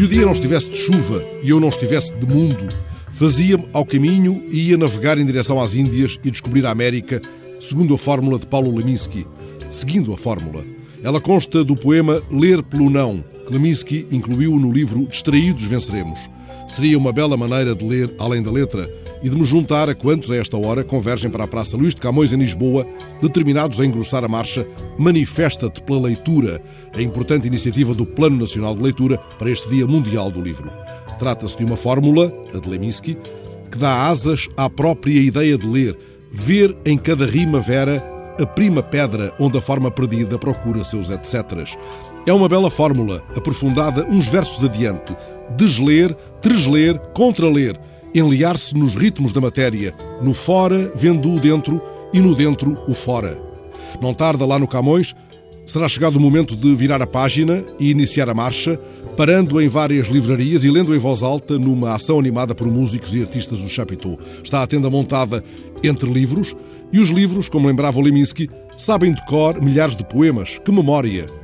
não estivesse de chuva e eu não estivesse de mundo, fazia-me ao caminho e ia navegar em direção às Índias e descobrir a América, segundo a fórmula de Paulo Leminski. Seguindo a fórmula. Ela consta do poema Ler pelo Não, que Leminski incluiu no livro Distraídos Venceremos. Seria uma bela maneira de ler além da letra e de me juntar a quantos a esta hora convergem para a Praça Luís de Camões em Lisboa, determinados a engrossar a marcha Manifesta-te pela Leitura, a importante iniciativa do Plano Nacional de Leitura para este Dia Mundial do Livro. Trata-se de uma fórmula, a de Leminski, que dá asas à própria ideia de ler, ver em cada rima vera a prima pedra onde a forma perdida procura seus etcéteras. É uma bela fórmula, aprofundada uns versos adiante. Desler, tresler, contraler, enliar-se nos ritmos da matéria, no fora vendo o dentro e no dentro o fora. Não tarda lá no Camões, será chegado o momento de virar a página e iniciar a marcha, parando em várias livrarias e lendo em voz alta numa ação animada por músicos e artistas do Chapitou. Está a tenda montada entre livros e os livros, como lembrava o Leminski, sabem de cor milhares de poemas. Que memória!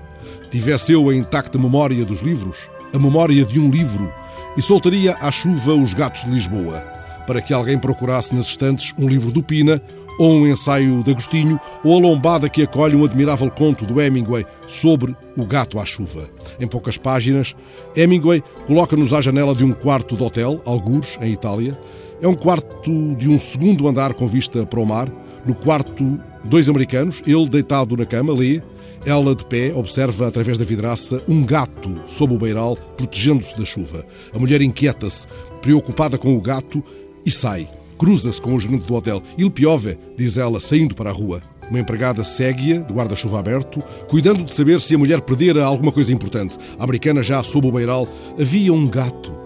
Tivesse eu a intacta memória dos livros, a memória de um livro, e soltaria à chuva os gatos de Lisboa, para que alguém procurasse nas estantes um livro do Pina, ou um ensaio de Agostinho, ou a lombada que acolhe um admirável conto do Hemingway sobre o gato à chuva. Em poucas páginas, Hemingway coloca-nos à janela de um quarto de hotel, algures, em Itália. É um quarto de um segundo andar com vista para o mar. No quarto, dois americanos, ele deitado na cama, lê, ela, de pé, observa através da vidraça um gato sob o beiral, protegendo-se da chuva. A mulher inquieta-se, preocupada com o gato, e sai. Cruza-se com o gerente do hotel. Il piove, diz ela, saindo para a rua. Uma empregada segue-a, de guarda-chuva aberto, cuidando de saber se a mulher perdera alguma coisa importante. A americana, já sob o beiral, havia um gato.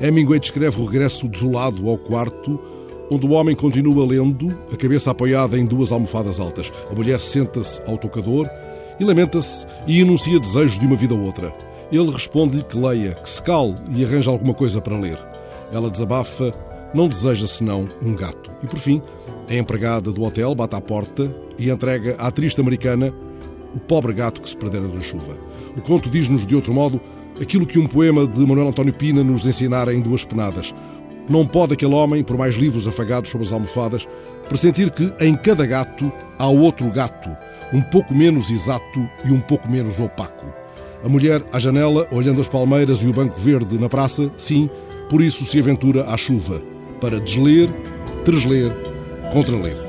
Hemingway descreve o regresso desolado ao quarto, onde o homem continua lendo, a cabeça apoiada em duas almofadas altas. A mulher senta-se ao tocador e lamenta-se e enuncia desejos de uma vida ou outra. Ele responde-lhe que leia, que se cale e arranja alguma coisa para ler. Ela desabafa, não deseja senão um gato. E por fim, a empregada do hotel bate à porta e entrega à triste americana o pobre gato que se perdera na chuva. O conto diz-nos, de outro modo, aquilo que um poema de Manuel António Pina nos ensinara em duas penadas. Não pode aquele homem, por mais livros afagados sobre as almofadas, pressentir que em cada gato há outro gato, um pouco menos exato e um pouco menos opaco. A mulher à janela, olhando as palmeiras e o banco verde na praça, sim, por isso se aventura à chuva, para desler, tresler, contraler.